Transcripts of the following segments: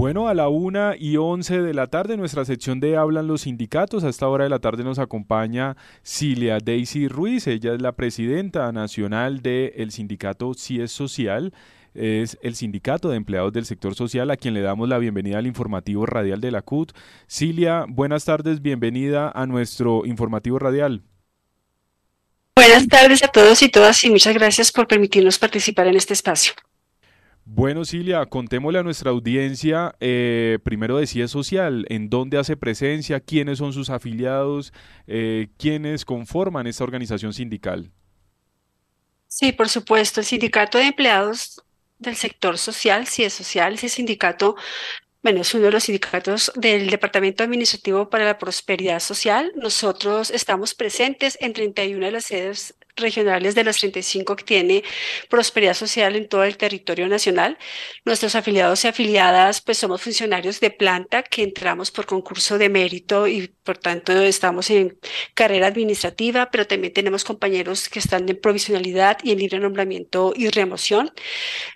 Bueno, a la una y once de la tarde, nuestra sección de Hablan los Sindicatos. A esta hora de la tarde nos acompaña Cilia Daisy Ruiz. Ella es la presidenta nacional del sindicato CIES Social. Es el sindicato de empleados del sector social a quien le damos la bienvenida al informativo radial de la CUT. Cilia, buenas tardes, bienvenida a nuestro informativo radial. Buenas tardes a todos y todas y muchas gracias por permitirnos participar en este espacio. Bueno, Cilia, contémosle a nuestra audiencia, eh, primero de CIE Social, en dónde hace presencia, quiénes son sus afiliados, eh, quiénes conforman esta organización sindical. Sí, por supuesto, el Sindicato de Empleados del Sector Social, CIE Social, ese sindicato bueno, es uno de los sindicatos del Departamento Administrativo para la Prosperidad Social. Nosotros estamos presentes en 31 de las sedes regionales de las 35 que tiene Prosperidad Social en todo el territorio nacional. Nuestros afiliados y afiliadas, pues somos funcionarios de planta que entramos por concurso de mérito y por tanto estamos en carrera administrativa, pero también tenemos compañeros que están en provisionalidad y en libre nombramiento y remoción.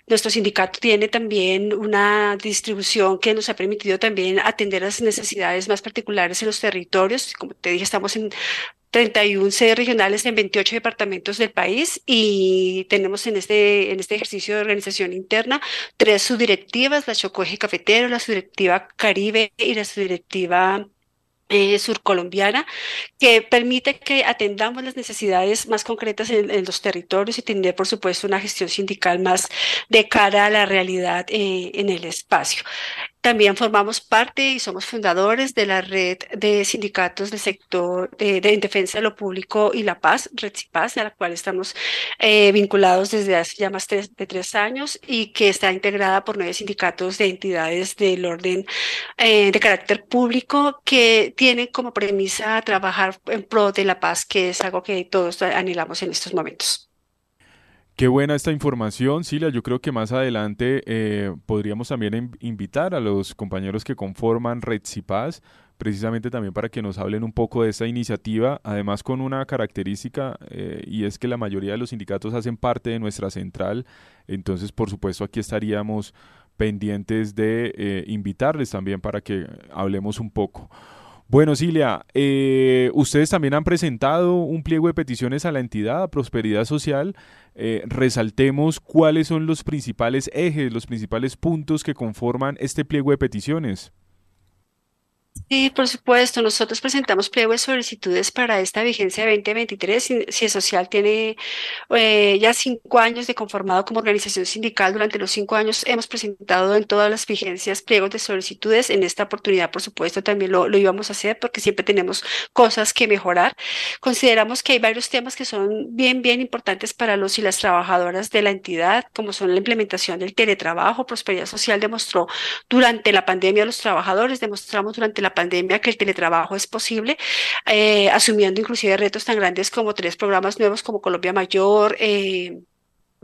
Nuestro sindicato tiene también una distribución que nos ha permitido también atender las necesidades más particulares en los territorios. Como te dije, estamos en 31 sedes regionales en 28 departamentos del país y tenemos en este, en este ejercicio de organización interna tres subdirectivas, la Chocoje Cafetero, la subdirectiva Caribe y la subdirectiva eh, surcolombiana que permite que atendamos las necesidades más concretas en, los territorios y tener, por supuesto, una gestión sindical más de cara a la realidad eh, en el espacio. También formamos parte y somos fundadores de la red de sindicatos del sector de, defensa de lo público y la paz, Red Paz, a la cual estamos eh, vinculados desde hace ya más de tres años y que está integrada por nueve sindicatos de entidades del orden eh, de carácter público que tienen como premisa trabajar en pro de la paz, que es algo que todos anhelamos en estos momentos. Qué buena esta información, Silia. Yo creo que más adelante eh, podríamos también invitar a los compañeros que conforman Red Cipaz, precisamente también para que nos hablen un poco de esta iniciativa, además con una característica eh, y es que la mayoría de los sindicatos hacen parte de nuestra central, entonces por supuesto aquí estaríamos pendientes de eh, invitarles también para que hablemos un poco. Bueno, Cilia, eh, ustedes también han presentado un pliego de peticiones a la entidad, Prosperidad Social. Eh, resaltemos cuáles son los principales ejes, los principales puntos que conforman este pliego de peticiones. Sí, por supuesto. Nosotros presentamos pliego de solicitudes para esta vigencia 2023. Si Social tiene eh, ya cinco años de conformado como organización sindical. Durante los cinco años hemos presentado en todas las vigencias pliegos de solicitudes. En esta oportunidad, por supuesto, también lo íbamos a hacer porque siempre tenemos cosas que mejorar. Consideramos que hay varios temas que son bien, bien importantes para los y las trabajadoras de la entidad, como son la implementación del teletrabajo. Prosperidad Social demostró durante la pandemia a los trabajadores, demostramos durante la pandemia que el teletrabajo es posible, eh, asumiendo inclusive retos tan grandes como tres programas nuevos como Colombia Mayor, eh,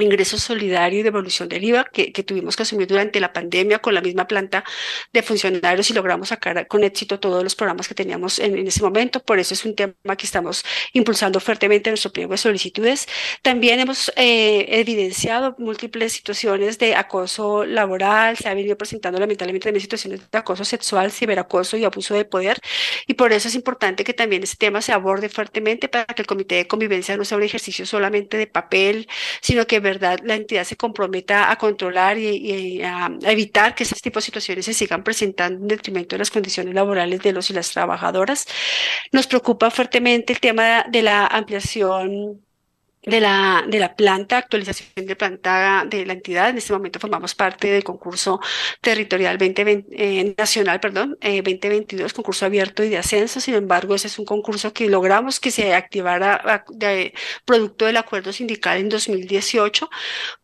ingreso solidario y devolución del IVA que, tuvimos que asumir durante la pandemia con la misma planta de funcionarios y logramos sacar con éxito todos los programas que teníamos en, ese momento. Por eso es un tema que estamos impulsando fuertemente en nuestro pliego de solicitudes. También hemos eh, evidenciado múltiples situaciones de acoso laboral, se ha venido presentando lamentablemente también situaciones de acoso sexual, ciberacoso y abuso de poder. Y por eso es importante que también este tema se aborde fuertemente para que el Comité de Convivencia no sea un ejercicio solamente de papel, sino que la entidad se comprometa a controlar y, a, evitar que ese tipo de situaciones se sigan presentando en detrimento de las condiciones laborales de los y las trabajadoras. Nos preocupa fuertemente el tema de la ampliación de la, de la planta, actualización de planta de la entidad. En este momento formamos parte del concurso territorial 2020, eh, nacional, perdón, 2022, eh, concurso abierto y de ascenso. Sin embargo, ese es un concurso que logramos que se activara producto del acuerdo sindical en 2018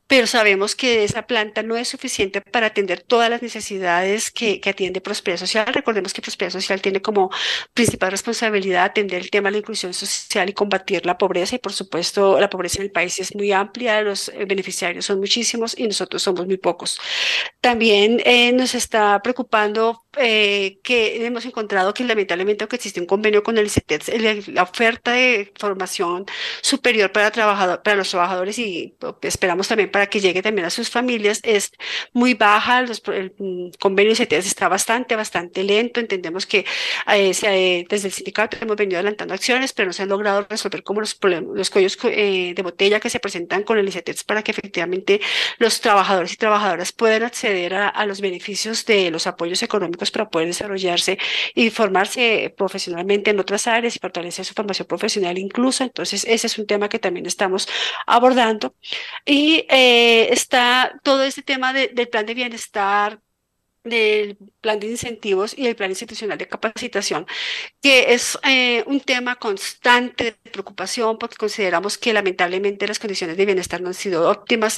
pero sabemos que esa planta no es suficiente para atender todas las necesidades que, que, atiende Prosperidad Social. Recordemos que Prosperidad Social tiene como principal responsabilidad atender el tema de la inclusión social y combatir la pobreza y por supuesto la pobreza en el país es muy amplia, los eh, beneficiarios son muchísimos y nosotros somos muy pocos. También eh, nos está preocupando eh, que hemos encontrado que lamentablemente aunque existe un convenio con el ICETEX, la oferta de formación superior para, trabajador, para los trabajadores y pues, esperamos también para que llegue también a sus familias es muy baja. el mm, convenio ICETEX está bastante, bastante lento. Entendemos que eh, desde el sindicato hemos venido adelantando acciones, pero no se han logrado resolver como los problemas, los cuellos eh, de botella que se presentan con el ICETEX para que efectivamente los trabajadores y trabajadoras puedan acceder a los beneficios de los apoyos económicos para poder desarrollarse y formarse profesionalmente en otras áreas y fortalecer su formación profesional incluso. Entonces, ese es un tema que también estamos abordando. Y eh, está todo este tema del plan de bienestar del plan de incentivos y el plan institucional de capacitación, que es eh, un tema constante de preocupación porque consideramos que lamentablemente las condiciones de bienestar no han sido óptimas.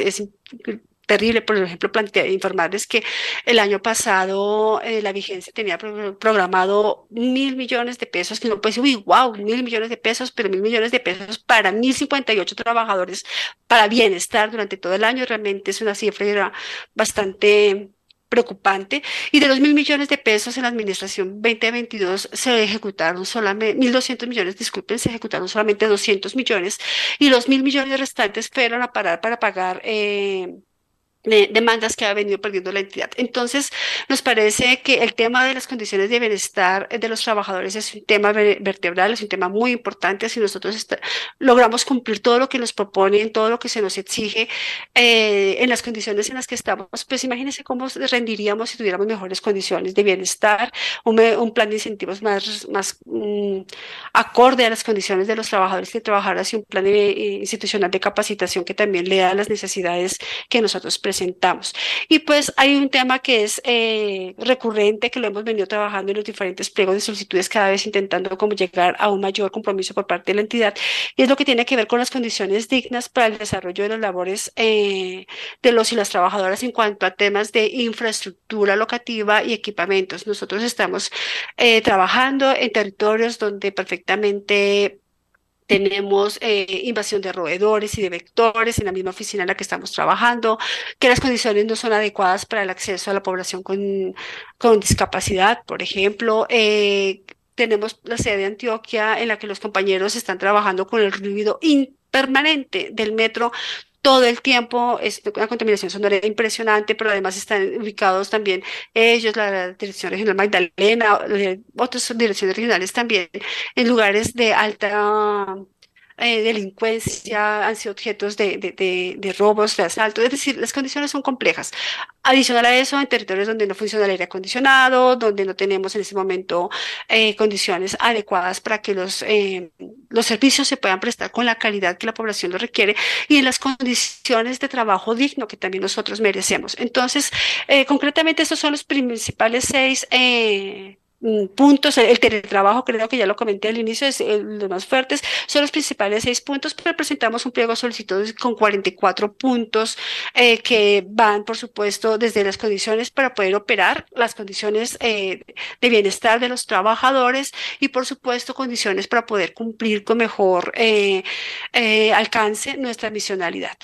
Terrible, por ejemplo, plantear, informarles que el año pasado eh, la vigencia tenía programado mil millones de pesos, que no decir, uy, wow, mil millones de pesos, pero mil millones de pesos para mil cincuenta y ocho trabajadores para bienestar durante todo el año, realmente es una cifra bastante preocupante. Y de los mil millones de pesos en la administración 2022 se ejecutaron solamente, mil doscientos millones, disculpen, se ejecutaron solamente doscientos millones y los mil millones restantes fueron a parar para pagar eh, demandas que ha venido perdiendo la entidad. Entonces, nos parece que el tema de las condiciones de bienestar de los trabajadores es un tema vertebral, es un tema muy importante. Si nosotros logramos cumplir todo lo que nos proponen, todo lo que se nos exige eh, en las condiciones en las que estamos, pues imagínense cómo rendiríamos si tuviéramos mejores condiciones de bienestar, un, un plan de incentivos más, más mm, acorde a las condiciones de los trabajadores que trabajaran y un plan de, eh, institucional de capacitación que también le da las necesidades que nosotros Y pues hay un tema que es eh, recurrente, que lo hemos venido trabajando en los diferentes pliegos de solicitudes, cada vez intentando como llegar a un mayor compromiso por parte de la entidad, y es lo que tiene que ver con las condiciones dignas para el desarrollo de las labores eh, de los y las trabajadoras en cuanto a temas de infraestructura locativa y equipamientos. Nosotros estamos eh, trabajando en territorios donde perfectamente tenemos eh, invasión de roedores y de vectores en la misma oficina en la que estamos trabajando, que las condiciones no son adecuadas para el acceso a la población con, con discapacidad, por ejemplo. Eh, tenemos la sede de Antioquia en la que los compañeros están trabajando con el ruido impermanente del metro todo el tiempo, es una contaminación sonora impresionante, pero además están ubicados también ellos, la Dirección Regional Magdalena, eh, otras direcciones regionales también, en lugares de alta eh, delincuencia, han sido objetos de, de, robos, de asaltos, es decir, las condiciones son complejas. Adicional a eso, en territorios donde no funciona el aire acondicionado, donde no tenemos en ese momento eh, condiciones adecuadas para que los, eh, los servicios se puedan prestar con la calidad que la población lo requiere y en las condiciones de trabajo digno que también nosotros merecemos. Entonces, concretamente, estos son los principales seis Mm, puntos. El, teletrabajo, creo que ya lo comenté al inicio, es el, los más fuertes. Son los principales seis puntos, pero presentamos un pliego de solicitudes con 44 puntos eh, que van, por supuesto, desde las condiciones para poder operar, las condiciones eh, de bienestar de los trabajadores y, por supuesto, condiciones para poder cumplir con mejor eh, alcance nuestra misionalidad.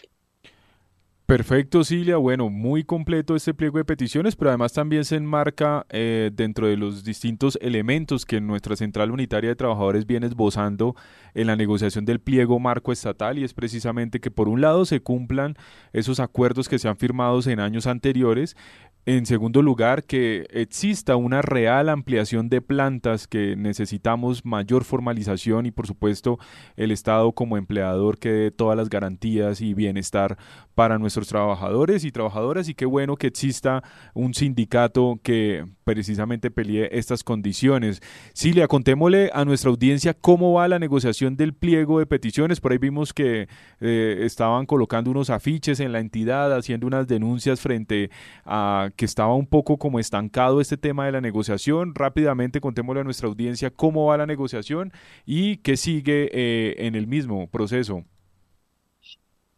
Perfecto, Cilia. Bueno, muy completo este pliego de peticiones, pero además también se enmarca eh, dentro de los distintos elementos que nuestra Central Unitaria de Trabajadores viene esbozando en la negociación del pliego marco estatal y es precisamente que por un lado se cumplan esos acuerdos que se han firmado en años anteriores, en segundo lugar, que exista una real ampliación de plantas que necesitamos mayor formalización y por supuesto el Estado como empleador que dé todas las garantías y bienestar para nuestros trabajadores y trabajadoras y qué bueno que exista un sindicato que precisamente pelee estas condiciones. Cilia, contémosle a nuestra audiencia cómo va la negociación del pliego de peticiones. Por ahí vimos que eh, estaban colocando unos afiches en la entidad, haciendo unas denuncias frente a que estaba un poco como estancado este tema de la negociación. Rápidamente contémosle a nuestra audiencia cómo va la negociación y qué sigue eh, en el mismo proceso.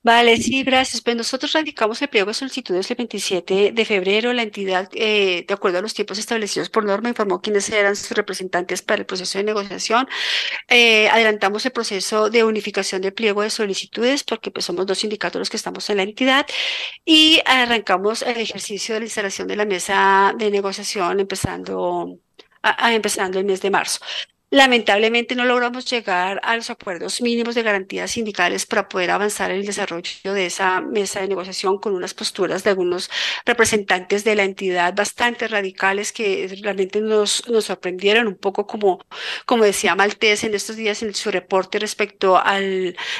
Vale, sí, gracias. Pues nosotros radicamos el pliego de solicitudes el 27 de febrero. La entidad, eh, de acuerdo a los tiempos establecidos por norma, informó quiénes eran sus representantes para el proceso de negociación. Eh, adelantamos el proceso de unificación del pliego de solicitudes porque pues, somos dos sindicatos los que estamos en la entidad y arrancamos el ejercicio de la instalación de la mesa de negociación empezando, a- a- empezando el mes de marzo. Lamentablemente no logramos llegar a los acuerdos mínimos de garantías sindicales para poder avanzar en el desarrollo de esa mesa de negociación con unas posturas de algunos representantes de la entidad bastante radicales que realmente nos, nos sorprendieron un poco como, como decía Maltés en estos días en su reporte respecto a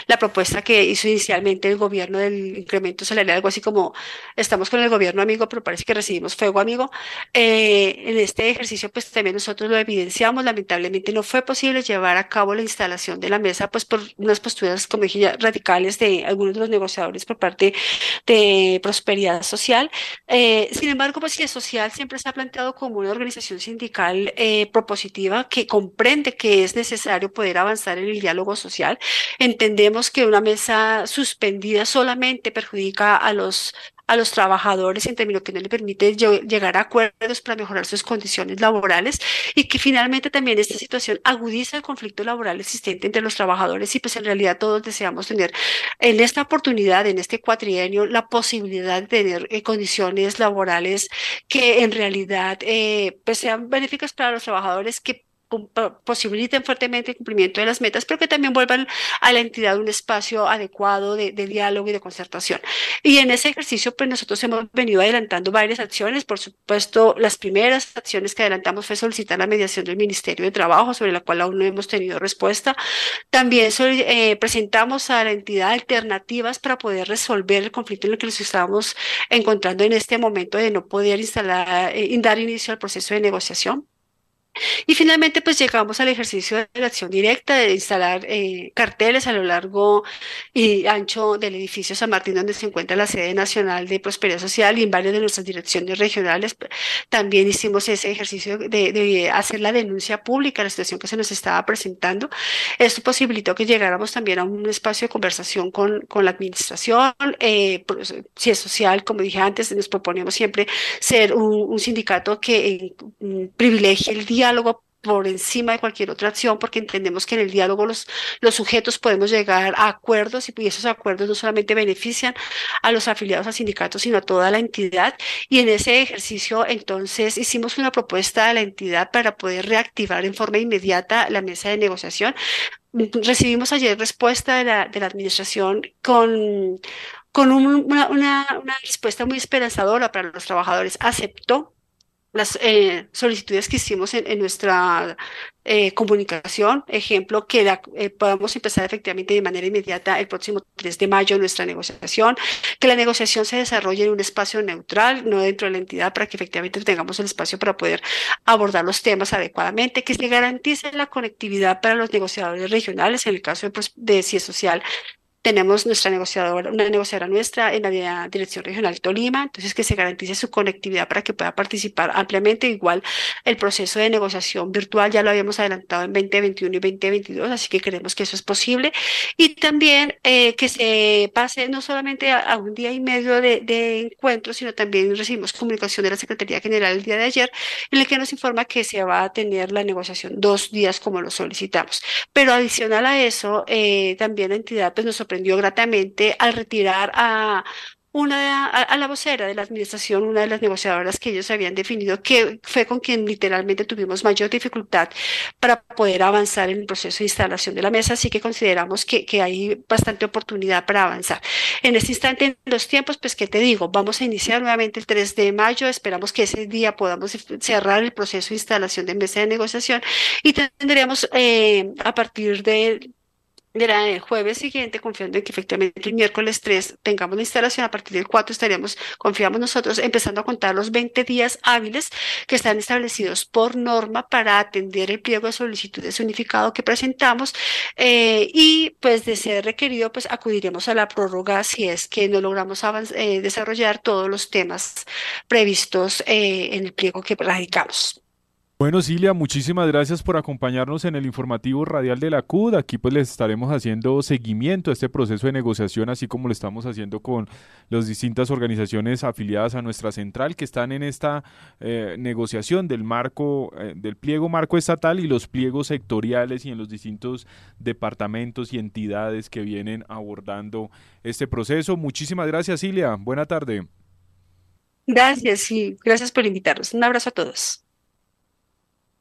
la propuesta que hizo inicialmente el gobierno del incremento salarial, algo así como estamos con el gobierno amigo, pero parece que recibimos fuego amigo. Eh, en este ejercicio pues también nosotros lo evidenciamos, lamentablemente no fue posible llevar a cabo la instalación de la mesa, pues por unas posturas, como dije ya, radicales de algunos de los negociadores por parte de Prosperidad Social. Eh, sin embargo, pues el Social siempre se ha planteado como una organización sindical eh, propositiva que comprende que es necesario poder avanzar en el diálogo social. Entendemos que una mesa suspendida solamente perjudica a los a los trabajadores en términos que no le permite llegar a acuerdos para mejorar sus condiciones laborales y que finalmente también esta situación agudiza el conflicto laboral existente entre los trabajadores y pues en realidad todos deseamos tener en esta oportunidad, en este cuatrienio, la posibilidad de tener eh, condiciones laborales que en realidad eh, pues sean benéficas para los trabajadores que posibiliten fuertemente el cumplimiento de las metas, pero que también vuelvan a la entidad un espacio adecuado de, de, diálogo y de concertación. Y en ese ejercicio, pues nosotros hemos venido adelantando varias acciones. Por supuesto, las primeras acciones que adelantamos fue solicitar la mediación del Ministerio de Trabajo, sobre la cual aún no hemos tenido respuesta. También eh, presentamos a la entidad alternativas para poder resolver el conflicto en el que nos estábamos encontrando en este momento de no poder instalar, eh, dar inicio al proceso de negociación. Y finalmente, pues llegamos al ejercicio de la acción directa, de instalar eh, carteles a lo largo y ancho del edificio San Martín, donde se encuentra la sede nacional de Prosperidad Social y en varias de nuestras direcciones regionales. También hicimos ese ejercicio de, de hacer la denuncia pública la situación que se nos estaba presentando. Esto posibilitó que llegáramos también a un espacio de conversación con, con la administración. Eh, si es social, como dije antes, nos proponemos siempre ser un, un sindicato que eh, privilegie el día diálogo por encima de cualquier otra acción, porque entendemos que en el diálogo los, los sujetos podemos llegar a acuerdos y esos acuerdos no solamente benefician a los afiliados al sindicato, sino a toda la entidad. Y en ese ejercicio, entonces, hicimos una propuesta a la entidad para poder reactivar en forma inmediata la mesa de negociación. Recibimos ayer respuesta de la, de la administración con, con un, una, una, una respuesta muy esperanzadora para los trabajadores. Aceptó las eh, solicitudes que hicimos en, en nuestra eh, comunicación, ejemplo, que eh, podamos empezar efectivamente de manera inmediata el próximo 3 de mayo nuestra negociación, que la negociación se desarrolle en un espacio neutral, no dentro de la entidad, para que efectivamente tengamos el espacio para poder abordar los temas adecuadamente, que se garantice la conectividad para los negociadores regionales, en el caso de, pues, de CIE Social, tenemos nuestra negociadora, una negociadora nuestra en la Dirección Regional Tolima, entonces que se garantice su conectividad para que pueda participar ampliamente. Igual el proceso de negociación virtual ya lo habíamos adelantado en 2021 y 2022, así que creemos que eso es posible. Y también eh, que se pase no solamente a, a un día y medio de, de sino también recibimos comunicación de la Secretaría General el día de ayer, en el que nos informa que se va a tener la negociación dos días como lo solicitamos. Pero adicional a eso, eh, también la entidad pues, nos sorprende sorprendió gratamente al retirar a una a, a, la vocera de la administración, una de las negociadoras que ellos habían definido, que fue con quien literalmente tuvimos mayor dificultad para poder avanzar en el proceso de instalación de la mesa, así que consideramos que, que hay bastante oportunidad para avanzar. En este instante, en los tiempos, pues, ¿qué te digo? Vamos a iniciar nuevamente el 3 de mayo, esperamos que ese día podamos cerrar el proceso de instalación de mesa de negociación y tendríamos eh, a partir de el jueves siguiente, confiando en que efectivamente el miércoles 3 tengamos la instalación, a partir del 4 estaríamos, confiamos nosotros, empezando a contar los 20 días hábiles que están establecidos por norma para atender el pliego de solicitudes unificado que presentamos eh, y pues de ser requerido, pues acudiremos a la prórroga si es que no logramos eh, desarrollar todos los temas previstos eh, en el pliego que radicamos. Bueno, Cilia, muchísimas gracias por acompañarnos en el informativo radial de la CUD. Aquí pues les estaremos haciendo seguimiento a este proceso de negociación, así como lo estamos haciendo con las distintas organizaciones afiliadas a nuestra central que están en esta eh, negociación del marco, eh, del pliego marco estatal y los pliegos sectoriales y en los distintos departamentos y entidades que vienen abordando este proceso. Muchísimas gracias, Cilia. Buena tarde. Gracias y gracias por invitarnos. Un abrazo a todos.